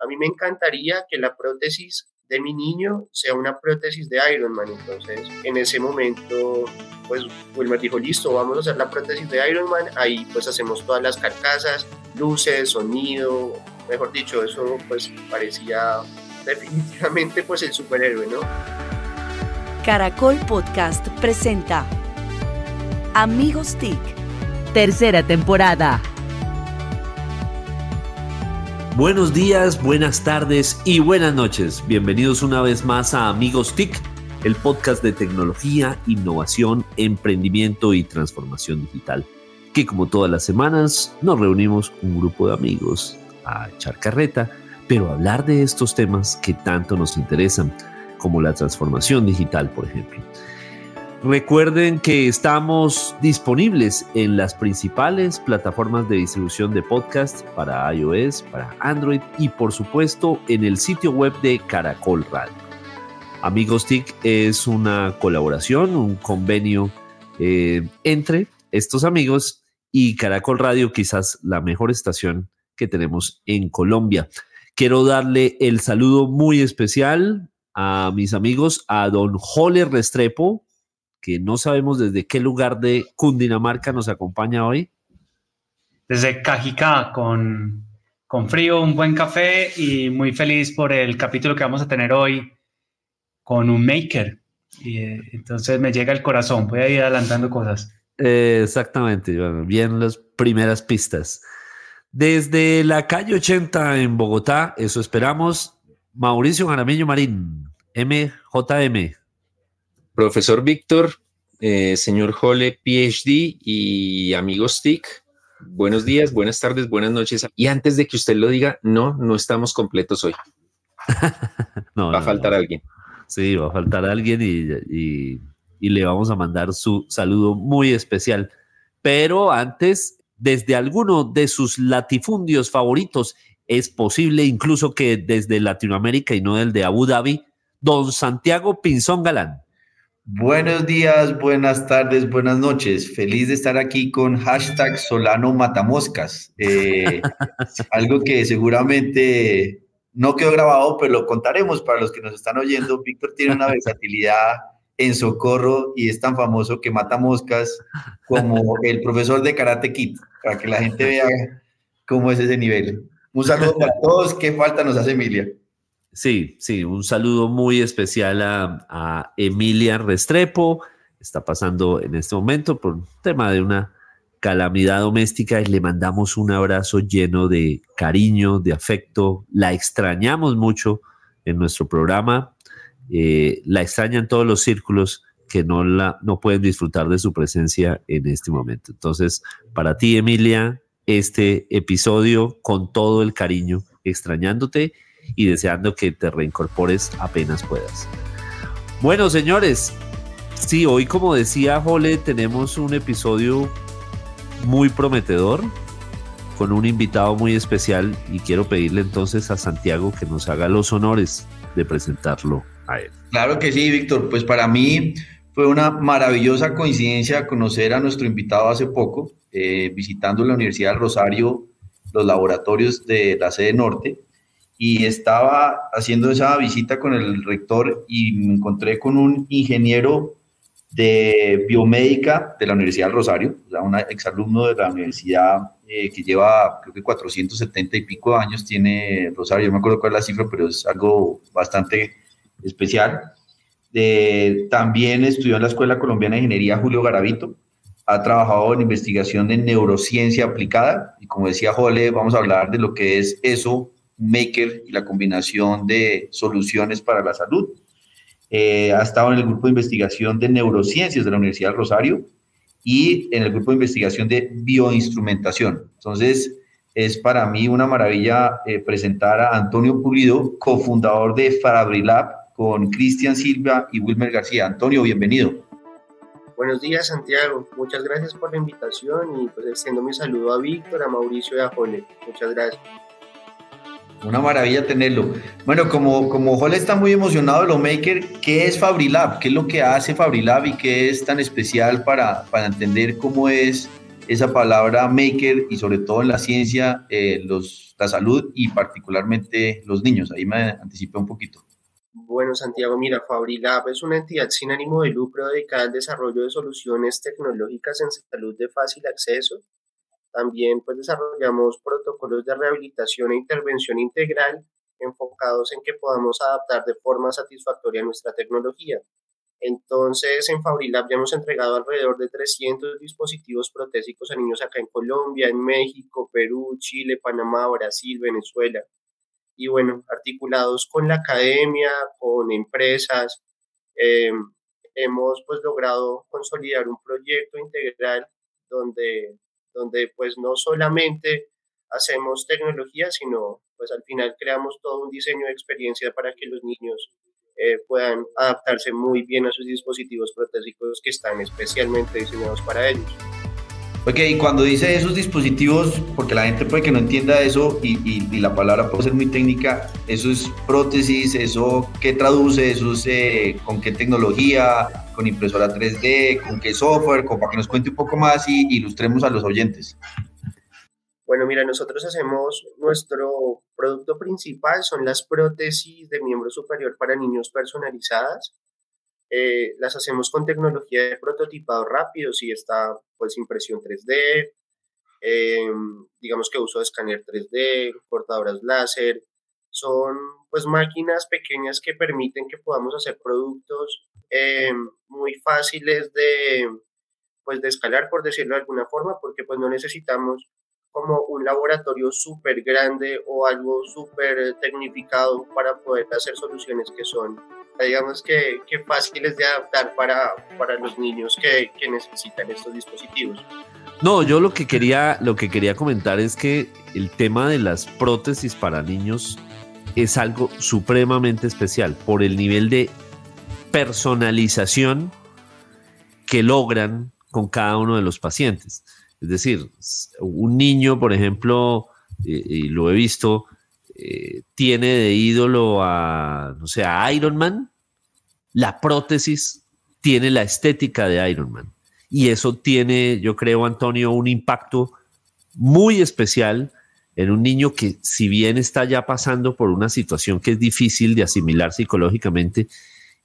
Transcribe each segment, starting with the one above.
a mí me encantaría que la prótesis de mi niño sea una prótesis de Iron Man. Entonces, en ese momento, pues Wilmer dijo, listo, vamos a hacer la prótesis de Iron Man. Ahí pues hacemos todas las carcasas, luces, sonido, mejor dicho, eso pues parecía definitivamente pues el superhéroe, ¿no? Caracol Podcast presenta Amigos TIC, tercera temporada. Buenos días, buenas tardes y buenas noches. Bienvenidos una vez más a Amigos TIC, el podcast de tecnología, innovación, emprendimiento y transformación digital, que como todas las semanas nos reunimos un grupo de amigos a echar carreta, pero hablar de estos temas que tanto nos interesan, como la transformación digital, por ejemplo. Recuerden que estamos disponibles en las principales plataformas de distribución de podcast para iOS, para Android y por supuesto en el sitio web de Caracol Radio. Amigos TIC es una colaboración, un convenio eh, entre estos amigos y Caracol Radio, quizás la mejor estación que tenemos en Colombia. Quiero darle el saludo muy especial a mis amigos, a don Jole Restrepo, que no sabemos desde qué lugar de Cundinamarca nos acompaña hoy. Desde Cajicá, con, con frío, un buen café y muy feliz por el capítulo que vamos a tener hoy con un maker. Y, eh, entonces me llega el corazón, voy a ir adelantando cosas. exactamente, bien las primeras pistas. Desde la calle 80 en Bogotá, eso esperamos, Mauricio Jaramillo Marín, MJM. Profesor Víctor, eh, señor Jole, PhD y amigos TIC, buenos días, buenas tardes, buenas noches. Y antes de que usted lo diga, no, no estamos completos hoy. va a faltar alguien. Sí, va a faltar alguien y, y le vamos a mandar su saludo muy especial. Pero antes, desde alguno de sus latifundios favoritos, es posible incluso que desde Latinoamérica y no del de Abu Dhabi, don Santiago Pinzón Galán. Buenos días, buenas tardes, buenas noches. Feliz de estar aquí con hashtag Solano Matamoscas. Eh, algo que seguramente no quedó grabado, pero lo contaremos para los que nos están oyendo. Víctor tiene una versatilidad en socorro y es tan famoso que mata moscas como el profesor de Karate Kid, para que la gente vea cómo es ese nivel. Un saludo para todos. ¿Qué falta nos hace Emilia? Sí, sí, un saludo muy especial a, Emilia Restrepo. Está pasando en este momento por un tema de una calamidad doméstica y le mandamos un abrazo lleno de cariño, de afecto. La extrañamos mucho en nuestro programa. Eh, la extrañan todos los círculos que no, la, no pueden disfrutar de su presencia en este momento. Entonces, para ti, Emilia, este episodio con todo el cariño, extrañándote y deseando que te reincorpores apenas puedas. Bueno, señores, sí, hoy como decía Jole, tenemos un episodio muy prometedor con un invitado muy especial y quiero pedirle entonces a Santiago que nos haga los honores de presentarlo a él. Claro que sí, Víctor. Pues para mí fue una maravillosa coincidencia conocer a nuestro invitado hace poco, eh, visitando la Universidad del Rosario, los laboratorios de la sede norte y estaba haciendo esa visita con el rector y me encontré con un ingeniero de biomédica de la Universidad del Rosario, o un exalumno de la universidad eh, que lleva creo que 470 y pico años tiene Rosario, no me acuerdo cuál es la cifra, pero es algo bastante especial. también estudió en la Escuela Colombiana de Ingeniería Julio Garavito, ha trabajado en investigación de neurociencia aplicada y como decía Jole, vamos a hablar de lo que es eso maker y la combinación de soluciones para la salud. Eh, ha estado en el grupo de investigación de neurociencias de la Universidad Rosario y en el grupo de investigación de bioinstrumentación. Entonces, es para mí una maravilla eh, presentar a Antonio Pulido, cofundador de Farabrilab, con Cristian Silva y Wilmer García. Antonio, bienvenido. Buenos días, Santiago. Muchas gracias por la invitación y pues extiendo mi saludo a Víctor, a Mauricio y a Jole. Muchas gracias. Una maravilla tenerlo. Bueno, como, como Jole está muy emocionado de lo maker, ¿qué es Fabrilab? ¿Qué es lo que hace Fabrilab y qué es tan especial para, para entender cómo es esa palabra maker y sobre todo en la ciencia, eh, los, la salud y particularmente los niños. Ahí me anticipé un poquito. Bueno, Santiago, mira, Fabrilab es una entidad sin ánimo de lucro dedicada al desarrollo de soluciones tecnológicas en salud de fácil acceso. También pues desarrollamos protocolos de rehabilitación e intervención integral enfocados en que podamos adaptar de forma satisfactoria nuestra tecnología. Entonces, en Fabrilab ya hemos entregado alrededor de 300 dispositivos protésicos a niños acá en Colombia, en México, Perú, Chile, Panamá, Brasil, Venezuela. Y bueno, articulados con la academia, con empresas, eh, hemos pues logrado consolidar un proyecto integral donde, donde pues no solamente hacemos tecnología, sino pues al final creamos todo un diseño de experiencia para que los niños eh, puedan adaptarse muy bien a sus dispositivos protésicos que están especialmente diseñados para ellos. Ok, y cuando dice esos dispositivos, porque la gente puede que no entienda eso y, la palabra puede ser muy técnica, eso es prótesis, eso qué traduce, eso es eh, con qué tecnología, con impresora 3D, con qué software, como para que nos cuente un poco más y ilustremos a los oyentes. Bueno, mira, nosotros hacemos nuestro producto principal, son las prótesis de miembro superior para niños personalizadas. Eh, las hacemos con tecnología de prototipado rápido, si está pues impresión 3D, em, digamos que uso de escáner 3D, cortadoras láser. Son pues máquinas pequeñas que permiten que podamos hacer productos em, muy fáciles de pues de escalar, por decirlo de alguna forma, porque pues no necesitamos como un laboratorio súper grande o algo súper tecnificado para poder hacer soluciones que son, digamos que, que fáciles de adaptar para, para los niños que, que, necesitan estos dispositivos. No, yo lo que quería, lo que quería comentar es que el tema de las prótesis para niños es algo supremamente especial por el nivel de personalización que logran con cada uno de los pacientes. Es decir, un niño, por ejemplo, y, lo he visto, eh, tiene de ídolo a, no sé, a Iron Man, la prótesis tiene la estética de Iron Man. Y eso tiene, yo creo, Antonio, un impacto muy especial en un niño que si bien está ya pasando por una situación que es difícil de asimilar psicológicamente,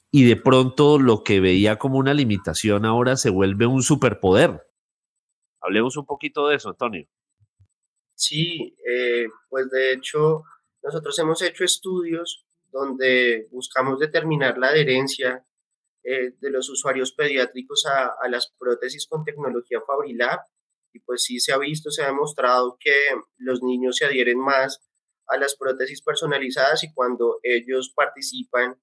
y de pronto lo que veía como una limitación ahora se vuelve un superpoder. Hablemos un poquito de eso, Antonio. Sí, eh, pues de hecho nosotros hemos hecho estudios donde buscamos determinar la adherencia eh, de los usuarios pediátricos a, a, las prótesis con tecnología Fabrilab y pues sí se ha visto, se ha demostrado que los niños se adhieren más a las prótesis personalizadas y cuando ellos participan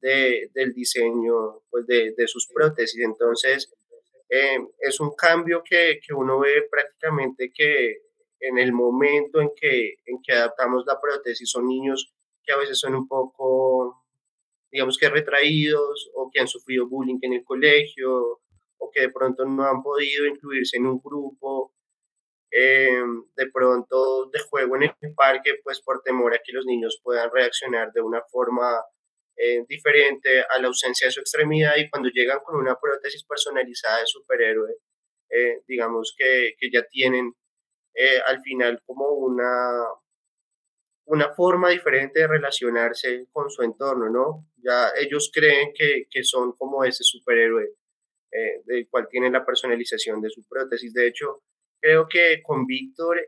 de, del diseño pues de, de sus prótesis. Entonces, eh, es un cambio que, que, uno ve prácticamente que en el momento en que, en que adaptamos la prótesis son niños que a veces son un poco, digamos que retraídos o que han sufrido bullying en el colegio o que de pronto no han podido incluirse en un grupo eh, de pronto de juego en el parque, pues por temor a que los niños puedan reaccionar de una forma eh, diferente a la ausencia de su extremidad y cuando llegan con una prótesis personalizada de superhéroe, eh, digamos que, que, ya tienen eh, al final como una, una forma diferente de relacionarse con su entorno, ¿no? Ya ellos creen que, que son como ese superhéroe del cual tienen la personalización de su prótesis. De hecho, creo que con Víctor,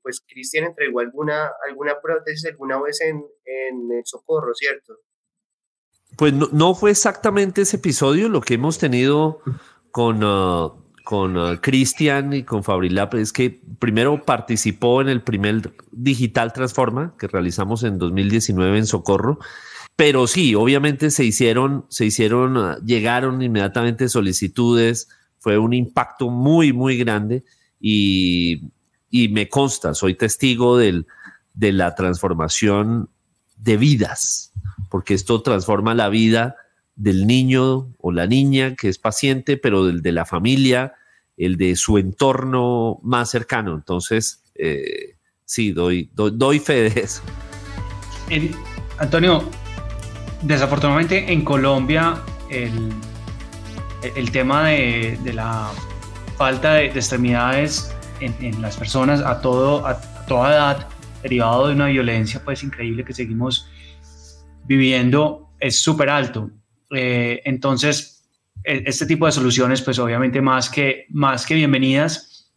pues Cristian entregó alguna, alguna prótesis alguna vez en, en el socorro, ¿cierto? Pues no, fue exactamente ese episodio lo que hemos tenido con, uh, con uh, Cristian y con Fabrilab. Es que primero participó en el primer Digital Transforma que realizamos en 2019 en Socorro. Pero sí, obviamente se hicieron, se hicieron, uh, llegaron inmediatamente solicitudes. Fue un impacto muy, muy grande y, y me consta, soy testigo del, de la transformación de vidas porque esto transforma la vida del niño o la niña que es paciente, pero del de la familia, el de su entorno más cercano. Entonces, eh, sí, doy, doy, fe de eso. Antonio, desafortunadamente en Colombia el, el tema de, la falta de, extremidades en, las personas a, todo, a, toda edad, derivado de una violencia pues increíble que seguimos viviendo, es súper alto. Eh, entonces, e, este tipo de soluciones, pues obviamente más que, más que bienvenidas.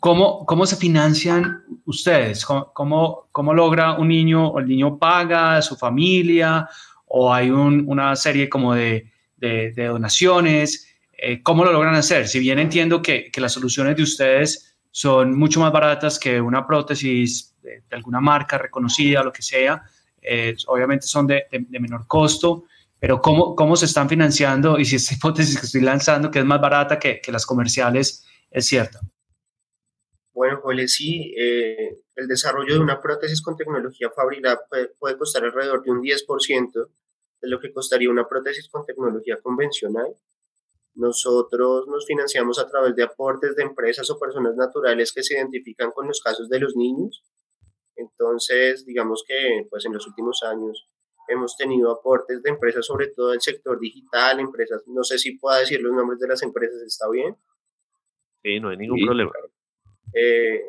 ¿Cómo, ¿Cómo se financian ustedes? ¿Cómo, ¿Cómo, logra un niño o el niño paga a su familia o hay una serie como de, de, donaciones? Eh, ¿Cómo lo logran hacer? Si bien entiendo que, que, las soluciones de ustedes son mucho más baratas que una prótesis de, alguna marca reconocida, lo que sea, eh, obviamente son de, menor costo, pero ¿cómo, ¿cómo se están financiando? Y si esta hipótesis que estoy lanzando, que es más barata que, que las comerciales, es cierta. Bueno, Joel, sí, eh, el desarrollo de una prótesis con tecnología Fabrilab puede, costar alrededor de un 10% de lo que costaría una prótesis con tecnología convencional. Nosotros nos financiamos a través de aportes de empresas o personas naturales que se identifican con los casos de los niños. Entonces, digamos que pues en los últimos años hemos tenido aportes de empresas, sobre todo del sector digital, empresas, no sé si pueda decir los nombres de las empresas, ¿está bien? Sí, no hay ningún problema. Eh,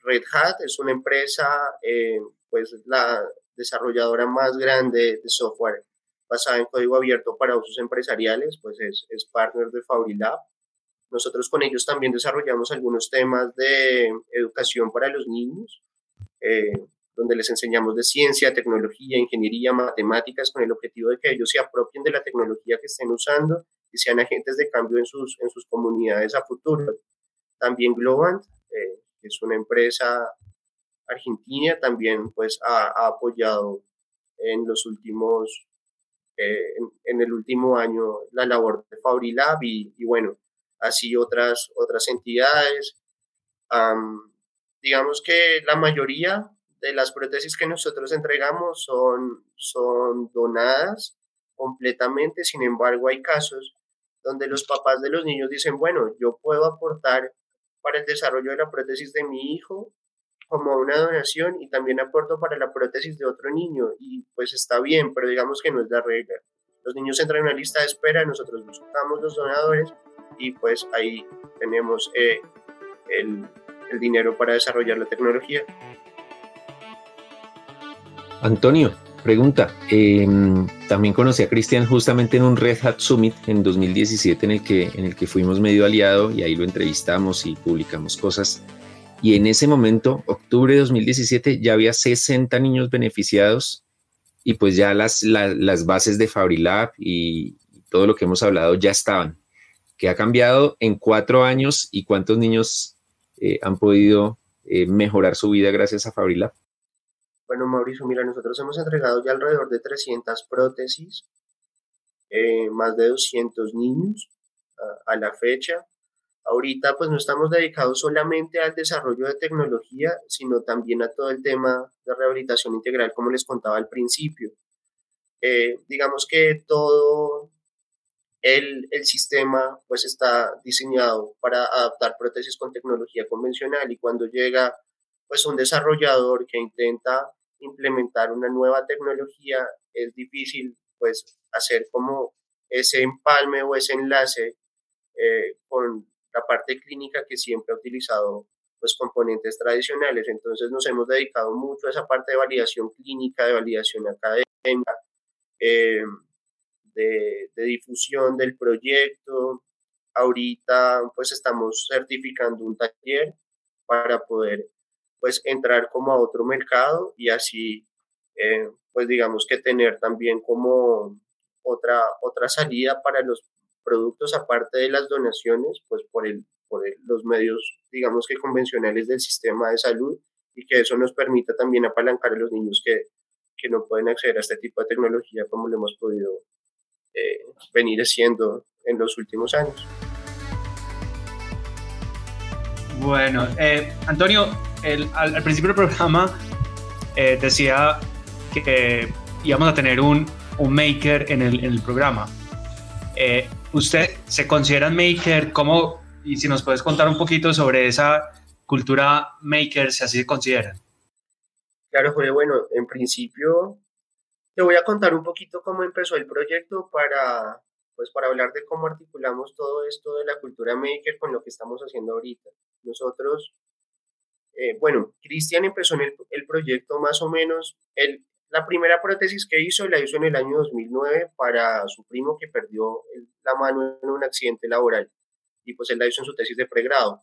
Red Hat es una empresa, eh, pues la desarrolladora más grande de software basada en código abierto para usos empresariales, pues es, es partner de Fabrilab. Nosotros con ellos también desarrollamos algunos temas de educación para los niños, eh, donde les enseñamos de ciencia, tecnología, ingeniería, matemáticas, con el objetivo de que ellos se apropien de la tecnología que estén usando y sean agentes de cambio en sus, en sus comunidades a futuro. También Globant, eh, que es una empresa argentina, también pues ha, apoyado en los últimos, eh, en, el último año la labor de Fabrilab y, y bueno, así otras, otras entidades. digamos que la mayoría de las prótesis que nosotros entregamos son, son donadas completamente, sin embargo hay casos donde los papás de los niños dicen, bueno, yo puedo aportar para el desarrollo de la prótesis de mi hijo como una donación y también aporto para la prótesis de otro niño y pues está bien, pero digamos que no es la regla. Los niños entran en una lista de espera, nosotros buscamos los donadores y pues ahí tenemos eh, el, el dinero para desarrollar la tecnología. Antonio, Pregunta, em, también conocí a Cristian justamente en un Red Hat Summit en 2017 en el, que, en el que fuimos medio aliado y ahí lo entrevistamos y publicamos cosas. Y en ese momento, octubre de 2017, ya había 60 niños beneficiados y pues ya las, las bases de Fabrilab y todo lo que hemos hablado ya estaban. ¿Qué ha cambiado en cuatro años y cuántos niños eh, han podido eh, mejorar su vida gracias a Fabrilab? Bueno, Mauricio, mira, nosotros hemos entregado ya alrededor de 300 prótesis, eh, más de 200 niños a, la fecha. Ahorita pues no estamos dedicados solamente al desarrollo de tecnología, sino también a todo el tema de rehabilitación integral, como les contaba al principio. Eh, digamos que todo el, el, sistema pues está diseñado para adaptar prótesis con tecnología convencional y cuando llega pues un desarrollador que intenta implementar una nueva tecnología, es difícil pues hacer como ese empalme o ese enlace eh, con la parte clínica que siempre ha utilizado pues componentes tradicionales. Entonces nos hemos dedicado mucho a esa parte de validación clínica, de validación académica, eh, de, de difusión del proyecto. Ahorita pues estamos certificando un taller para poder pues entrar como a otro mercado y así eh, pues digamos que tener también como otra, otra salida para los productos aparte de las donaciones pues por, el, por los medios digamos que convencionales del sistema de salud y que eso nos permita también apalancar a los niños que, que no pueden acceder a este tipo de tecnología como lo hemos podido eh, venir haciendo en los últimos años. Bueno, eh, Antonio, al, principio del programa eh, decía que íbamos a tener un, maker en el, en el programa. Eh, ¿Usted se considera maker? ¿Cómo? Y si nos puedes contar un poquito sobre esa cultura maker, si así se consideran. Claro, Jorge. Bueno, en principio te voy a contar un poquito cómo empezó el proyecto para, pues para hablar de cómo articulamos todo esto de la cultura maker con lo que estamos haciendo ahorita. Nosotros, eh, bueno, Cristian empezó en el, el, proyecto más o menos, el, la primera prótesis que hizo la hizo en el año 2009 para su primo que perdió la mano en un accidente laboral y pues él la hizo en su tesis de pregrado.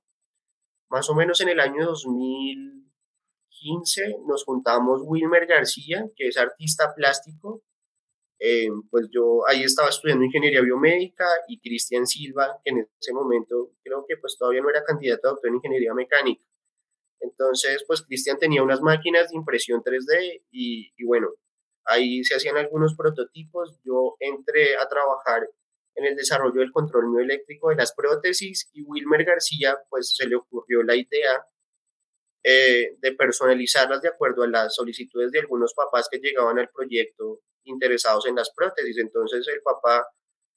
Más o menos en el año 2015 nos juntamos Wilmer García, que es artista plástico, eh, pues yo ahí estaba estudiando ingeniería biomédica y Cristian Silva, que en ese momento creo que pues todavía no era candidato a doctor en ingeniería mecánica. Entonces, pues Cristian tenía unas máquinas de impresión 3D y, y, bueno, ahí se hacían algunos prototipos. Yo entré a trabajar en el desarrollo del control mioeléctrico de las prótesis y Wilmer García, pues se le ocurrió la idea eh, de personalizarlas de acuerdo a las solicitudes de algunos papás que llegaban al proyecto interesados en las prótesis. Entonces el papá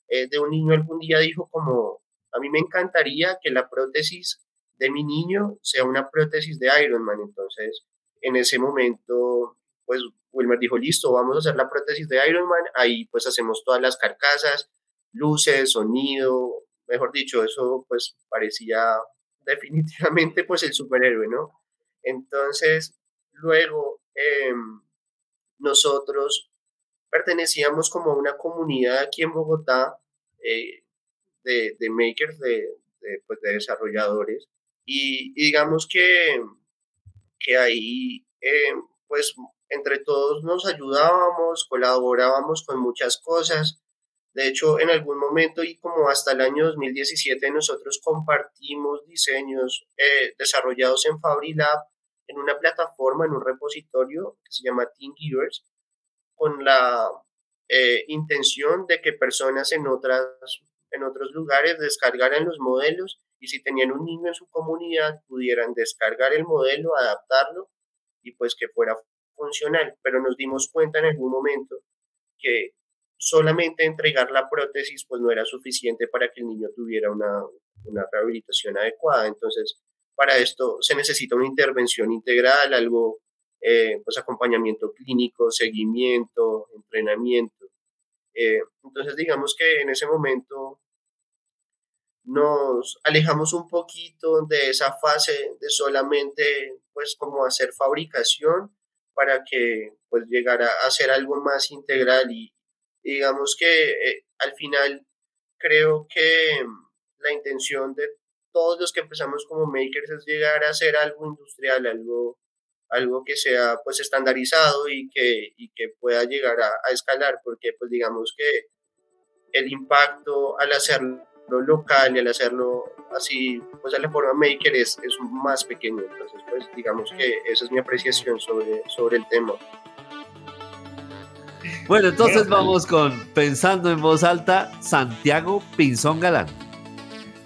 eh, de un niño algún día dijo como, a mí me encantaría que la prótesis de mi niño sea una prótesis de Iron Man. Entonces en ese momento, pues Wilmer dijo, listo, vamos a hacer la prótesis de Iron Man, ahí pues hacemos todas las carcasas, luces, sonido, mejor dicho, eso pues parecía definitivamente pues el superhéroe, ¿no? Entonces, luego em, nosotros pertenecíamos como a una comunidad aquí en Bogotá eh, de, makers, de, pues, de desarrolladores, y, digamos que, que ahí em, pues entre todos nos ayudábamos, colaborábamos con muchas cosas, de hecho, en algún momento y como hasta el año 2017 nosotros compartimos diseños eh, desarrollados en FabriLab en una plataforma, en un repositorio que se llama TeamGivers, con la eh, intención de que personas en, otras, en otros lugares descargaran los modelos y si tenían un niño en su comunidad pudieran descargar el modelo, adaptarlo y pues que fuera funcional. Pero nos dimos cuenta en algún momento que solamente entregar la prótesis pues no era suficiente para que el niño tuviera una, una rehabilitación adecuada. Entonces, para esto se necesita una intervención integral, algo, eh, pues acompañamiento clínico, seguimiento, entrenamiento. Eh, entonces, digamos que en ese momento nos alejamos un poquito de esa fase de solamente, pues, como hacer fabricación para que, pues, llegara a ser algo más integral y, digamos que eh, al final creo que la intención de todos los que empezamos como makers es llegar a hacer algo industrial, algo, algo que sea pues estandarizado y que, y que pueda llegar a, escalar, porque pues digamos que el impacto al hacerlo local y al hacerlo así, pues a la forma maker es, es más pequeño. Entonces, pues digamos que esa es mi apreciación sobre, sobre el tema. Bueno, entonces vamos con Pensando en voz alta, Santiago Pinzón Galán.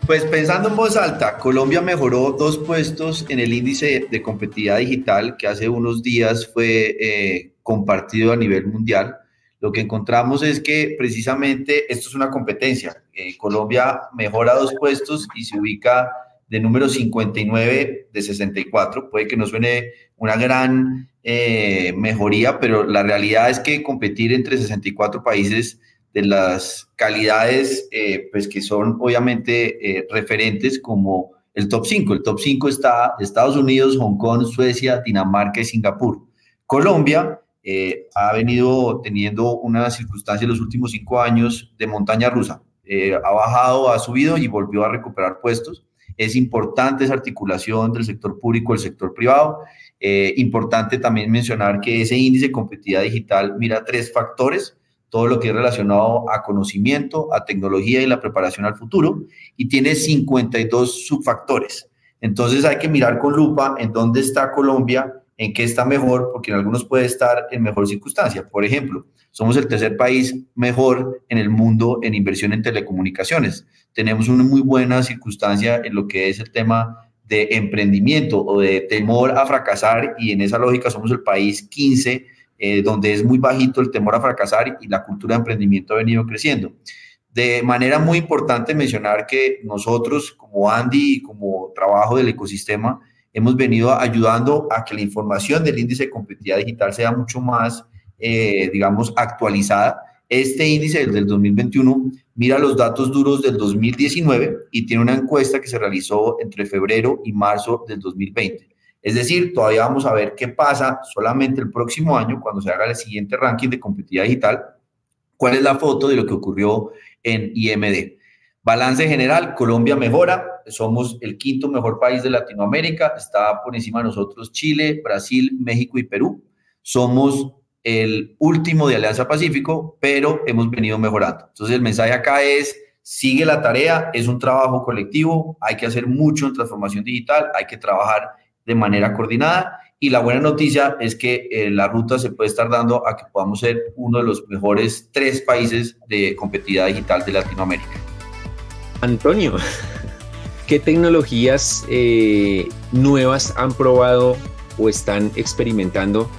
Pues pensando en voz alta, Colombia mejoró dos puestos en el índice de competitividad digital que hace unos días fue eh, compartido a nivel mundial. Lo que encontramos es que precisamente esto es una competencia. Eh, Colombia mejora dos puestos y se ubica de número 59 de 64. Puede que no suene una gran eh, mejoría, pero la realidad es que competir entre 64 países de las calidades eh, pues que son obviamente eh, referentes como el top 5. El top 5 está Estados Unidos, Hong Kong, Suecia, Dinamarca y Singapur. Colombia ha venido teniendo una circunstancia en los últimos cinco años de montaña rusa. ha bajado, ha subido y volvió a recuperar puestos. Es importante esa articulación del sector público, el sector privado. Eh, importante también mencionar que ese índice de competitividad digital mira tres factores, todo lo que es relacionado a conocimiento, a tecnología y la preparación al futuro, y tiene 52 subfactores. Entonces hay que mirar con lupa en dónde está Colombia, en qué está mejor, porque en algunos puede estar en mejor circunstancia. Por ejemplo, somos el tercer país mejor en el mundo en inversión en telecomunicaciones. Tenemos una muy buena circunstancia en lo que es el tema de emprendimiento o de temor a fracasar y en esa lógica somos el país 15 eh, donde es muy bajito el temor a fracasar y la cultura de emprendimiento ha venido creciendo. De manera muy importante mencionar que nosotros como Andy y como trabajo del ecosistema hemos venido ayudando a que la información del índice de competitividad digital sea mucho más eh, digamos, actualizada. Este índice, el del 2021, mira los datos duros del 2019 y tiene una encuesta que se realizó entre febrero y marzo del 2020. Es decir, todavía vamos a ver qué pasa solamente el próximo año, cuando se haga el siguiente ranking de competitividad digital, cuál es la foto de lo que ocurrió en IMD. Balance general, Colombia mejora, somos el quinto mejor país de Latinoamérica, está por encima de nosotros Chile, Brasil, México y Perú. Somos el último de Alianza Pacífico, pero hemos venido mejorando. Entonces el mensaje acá es, sigue la tarea, es un trabajo colectivo, hay que hacer mucho en transformación digital, hay que trabajar de manera coordinada y la buena noticia es que eh, la ruta se puede estar dando a que podamos ser uno de los mejores tres países de competitividad digital de Latinoamérica. Antonio, ¿qué tecnologías eh, nuevas han probado o están experimentando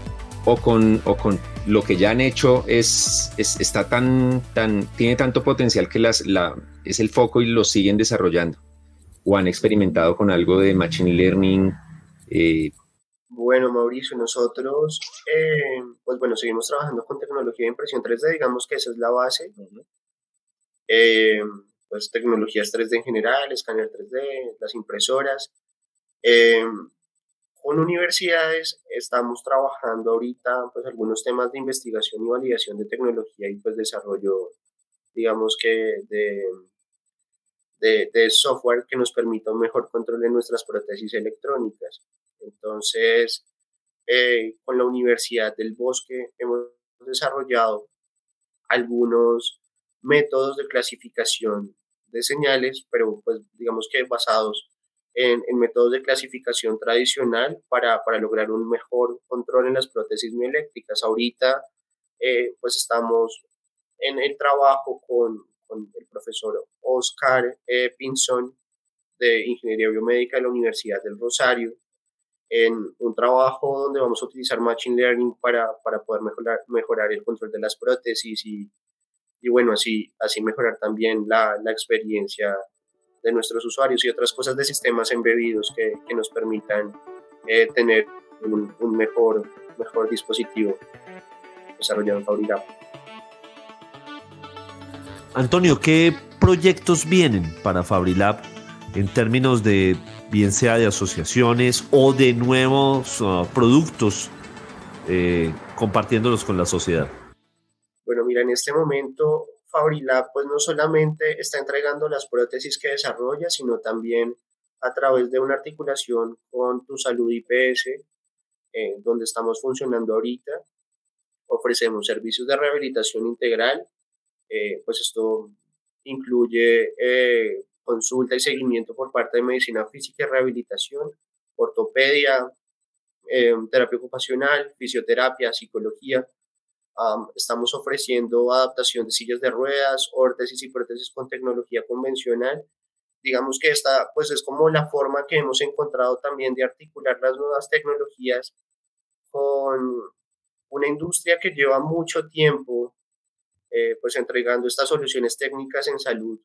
o con, o con lo que ya han hecho es, está tan, tan, tiene tanto potencial que las, la, es el foco y lo siguen desarrollando? ¿O han experimentado con algo de Machine Learning? Eh, bueno, Mauricio, nosotros, eh, pues bueno, seguimos trabajando con tecnología de impresión 3D, digamos que esa es la base. Eh, pues tecnologías 3D en general, escáner 3D, las impresoras. con universidades estamos trabajando ahorita pues algunos temas de investigación y validación de tecnología y pues desarrollo, digamos que de de, software que nos permita un mejor control de nuestras prótesis electrónicas. Entonces, eh, con la Universidad del Bosque hemos desarrollado algunos métodos de clasificación de señales, pero pues digamos que basados en, métodos de clasificación tradicional para, para, lograr un mejor control en las prótesis mioeléctricas. Ahorita eh, pues estamos en el trabajo con, con el profesor Oscar eh, Pinzón de Ingeniería Biomédica de la Universidad del Rosario, en un trabajo donde vamos a utilizar Machine Learning para, para poder mejorar, mejorar el control de las prótesis y, y bueno, así, así mejorar también la, la, experiencia de nuestros usuarios y otras cosas de sistemas embebidos que, que nos permitan eh, tener un, mejor, mejor dispositivo desarrollado en Fabricap. Antonio, ¿qué proyectos vienen para Fabrilab en términos de, bien sea de asociaciones o de nuevos uh, productos, eh, compartiéndolos con la sociedad? Bueno, mira, en este momento Fabrilab pues no solamente está entregando las prótesis que desarrolla, sino también a través de una articulación con Tu Salud IPS, eh, donde estamos funcionando ahorita, ofrecemos servicios de rehabilitación integral eh, pues esto incluye eh, consulta y seguimiento por parte de medicina física y rehabilitación, ortopedia, eh, terapia ocupacional, fisioterapia, psicología. estamos ofreciendo adaptación de sillas de ruedas, órtesis y prótesis con tecnología convencional. Digamos que esta pues es como la forma que hemos encontrado también de articular las nuevas tecnologías con una industria que lleva mucho tiempo eh, pues entregando estas soluciones técnicas en salud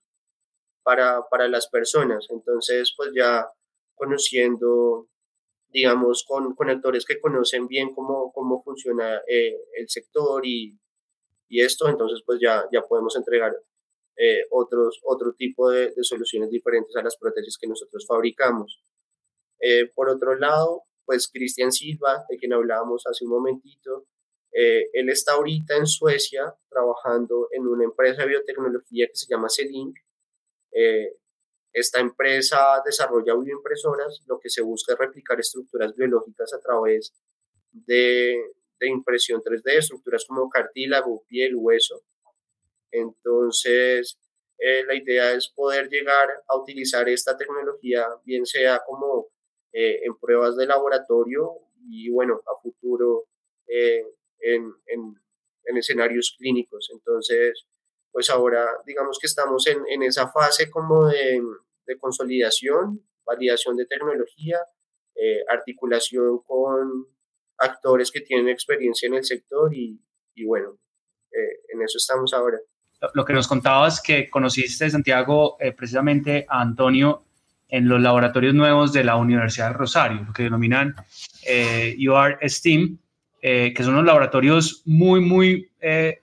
para, para las personas. Entonces, pues ya conociendo, digamos, con, con actores que conocen bien cómo, cómo funciona eh, el sector y, y, esto, entonces pues ya, ya podemos entregar eh, otros, otro tipo de, soluciones diferentes a las prótesis que nosotros fabricamos. por otro lado, pues Cristian Silva, de quien hablábamos hace un momentito, eh, él está ahorita en Suecia trabajando en una empresa de biotecnología que se llama Celink. Eh, esta empresa desarrolla bioimpresoras, lo que se busca es replicar estructuras biológicas a través de, de impresión 3D, estructuras como cartílago, piel, hueso. Entonces, eh, la idea es poder llegar a utilizar esta tecnología, bien sea como en pruebas de laboratorio y bueno, a futuro en, en, escenarios clínicos. Entonces, pues ahora digamos que estamos en, en esa fase como de, de, consolidación, validación de tecnología, eh, articulación con actores que tienen experiencia en el sector y, y bueno, eh, en eso estamos ahora. Lo que nos contabas que conociste, Santiago, eh, precisamente a Antonio en los laboratorios nuevos de la Universidad de Rosario, lo que denominan UR STEAM, eh, que son unos laboratorios muy, muy, eh,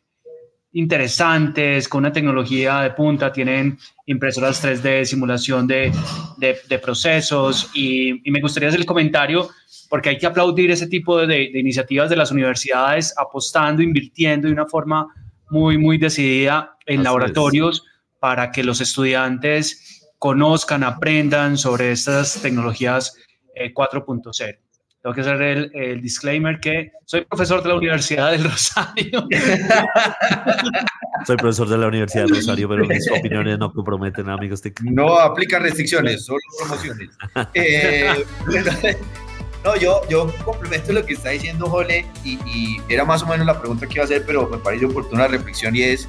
interesantes, con una tecnología de punta, tienen impresoras 3D, simulación de, de, procesos. Y, me gustaría hacer el comentario porque hay que aplaudir ese tipo de, de, iniciativas de las universidades apostando, invirtiendo de una forma muy, muy decidida en laboratorios para que los estudiantes conozcan, aprendan sobre estas tecnologías 4.0. Tengo que hacer el, disclaimer que soy profesor de la Universidad del Rosario. soy profesor de la Universidad del Rosario, pero mis opiniones no comprometen, amigos. No aplica restricciones, solo promociones. Eh, no, yo, yo complemento lo que está diciendo Jole y, y, era más o menos la pregunta que iba a hacer, pero me parece oportuna la reflexión y es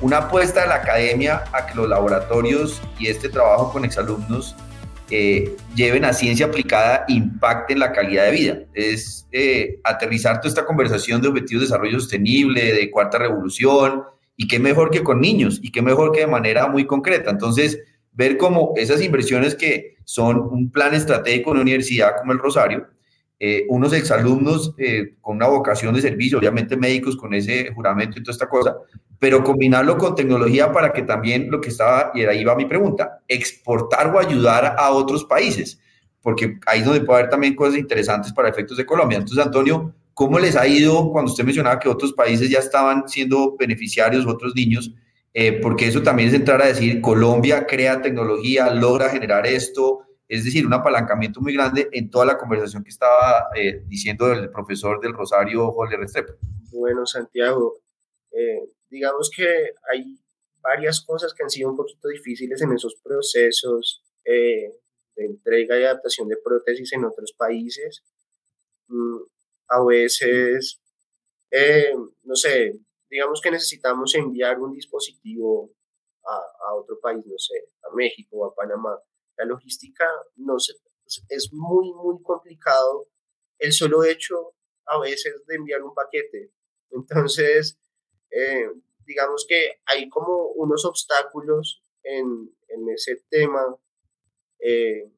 una apuesta de la academia a que los laboratorios y este trabajo con exalumnos eh, lleven a ciencia aplicada impacten la calidad de vida. Es eh, aterrizar toda esta conversación de objetivos de desarrollo sostenible, de cuarta revolución, y qué mejor que con niños, y qué mejor que de manera muy concreta. Entonces, ver cómo esas inversiones que son un plan estratégico en una universidad como el Rosario, eh, unos exalumnos con una vocación de servicio, obviamente médicos con ese juramento y toda esta cosa, pero combinarlo con tecnología para que también lo que estaba, y ahí va mi pregunta, exportar o ayudar a otros países, porque ahí es donde puede haber también cosas interesantes para efectos de Colombia. Entonces, Antonio, ¿cómo les ha ido cuando usted mencionaba que otros países ya estaban siendo beneficiarios, otros niños? Eh, porque eso también es entrar a decir, Colombia crea tecnología, logra generar esto, es decir, un apalancamiento muy grande en toda la conversación que estaba eh, diciendo el profesor del Rosario, Jorge Restrepo. Bueno, Santiago, eh, digamos que hay varias cosas que han sido un poquito difíciles en esos procesos eh, de entrega y adaptación de prótesis en otros países. Mm, a veces, no sé, digamos que necesitamos enviar un dispositivo a, a, otro país, no sé, a México o a Panamá. La logística no sé, es muy, muy complicado el solo hecho a veces de enviar un paquete. Entonces, eh, digamos que hay como unos obstáculos en, en ese tema, eh,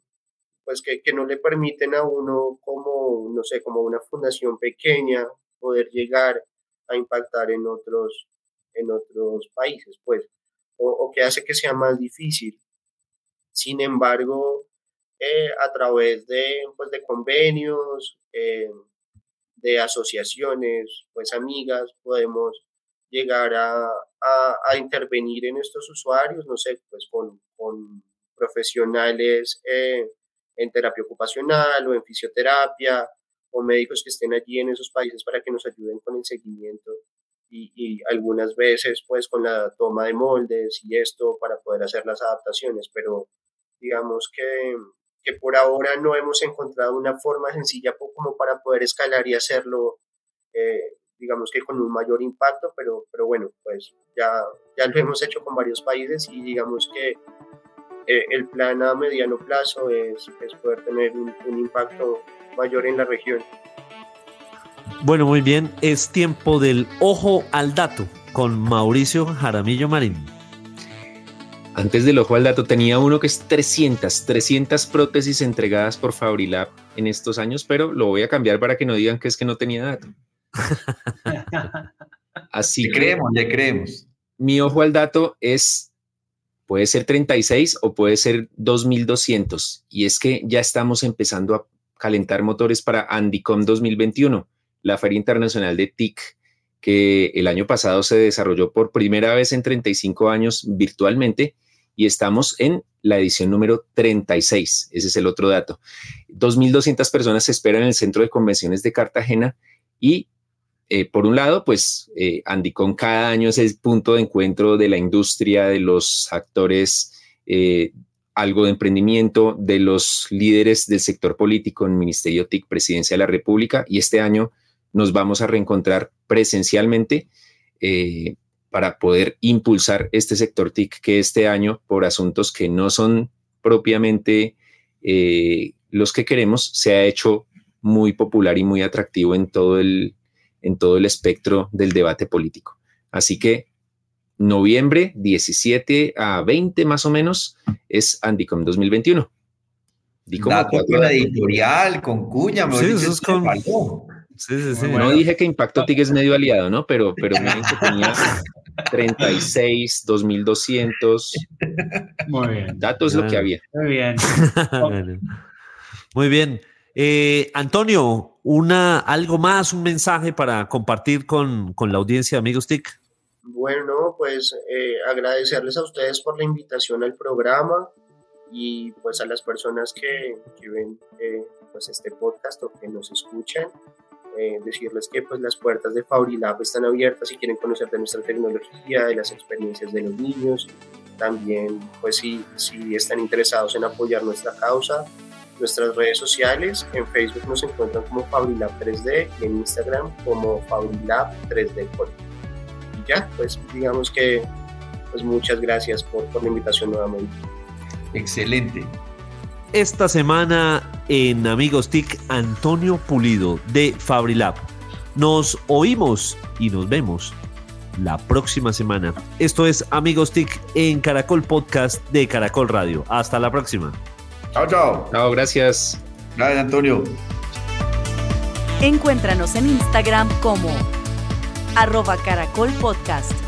pues que, que, no le permiten a uno como, no sé, como una fundación pequeña poder llegar a impactar en otros, en otros países, pues, o, que hace que sea más difícil. Sin embargo, eh, a través de, pues, de convenios, de asociaciones, pues amigas, podemos llegar a, a, intervenir en estos usuarios, no sé, pues con, con profesionales eh, en terapia ocupacional o en fisioterapia o médicos que estén allí en esos países para que nos ayuden con el seguimiento y, y, algunas veces pues con la toma de moldes y esto para poder hacer las adaptaciones, pero digamos que, que por ahora no hemos encontrado una forma sencilla como para poder escalar y hacerlo eh, digamos que con un mayor impacto, pero, pero bueno, pues ya, ya lo hemos hecho con varios países y digamos que eh, el plan a mediano plazo es, es poder tener un, un impacto mayor en la región. Bueno, muy bien, es tiempo del ojo al dato con Mauricio Jaramillo Marín. Antes del ojo al dato tenía uno que es 300, 300 prótesis entregadas por Fabrilab en estos años, pero lo voy a cambiar para que no digan que es que no tenía dato. Así creemos, ya creemos. Mi ojo al dato es, puede ser 36 o puede ser 2200. Y es que ya estamos empezando a calentar motores para Andicom 2021, la Feria Internacional de TIC, que el año pasado se desarrolló por primera vez en 35 años virtualmente y estamos en la edición número 36. Ese es el otro dato. 2.200 personas se esperan en el Centro de Convenciones de Cartagena y eh, por un lado, pues eh, cada año es el punto de encuentro de la industria, de los actores, eh, algo de emprendimiento, de los líderes del sector político en Ministerio TIC, Presidencia de la República, y este año nos vamos a reencontrar presencialmente eh, para poder impulsar este sector TIC que este año, por asuntos que no son propiamente los que queremos, se ha hecho muy popular y muy atractivo en todo el en todo el espectro del debate político. Así que noviembre 17 a 20 más o menos es Andicom 2021. Di con la editorial, con cuña, sí, eso es con... Sí, sí, sí. No dije que Impacto TIC es medio aliado, ¿no? Pero, pero miren que tenía, 36, 2200. Muy bien. Datos lo que había. Muy bien. Muy bien. Eh, Antonio, una, algo más, un mensaje para compartir con, con la audiencia de Amigos TIC. Bueno, pues eh, agradecerles a ustedes por la invitación al programa y pues a las personas que, que ven eh, pues este podcast o que nos escuchan, eh, decirles que pues las puertas de Fabrilab están abiertas si quieren conocer de nuestra tecnología, de las experiencias de los niños, también pues si, si están interesados en apoyar nuestra causa, nuestras redes sociales, en Facebook nos encuentran como Fabrilab 3D y en Instagram como Fabrilab 3D Y ya, pues digamos que pues muchas gracias por, por la invitación nuevamente. Excelente. Esta semana en Amigos TIC, Antonio Pulido de Fabrilab. Nos oímos y nos vemos la próxima semana. Esto es Amigos TIC en Caracol Podcast de Caracol Radio. Hasta la próxima. Chao, chao. Chao, gracias. Gracias, Antonio. Encuéntranos en Instagram como arroba Caracol Podcast.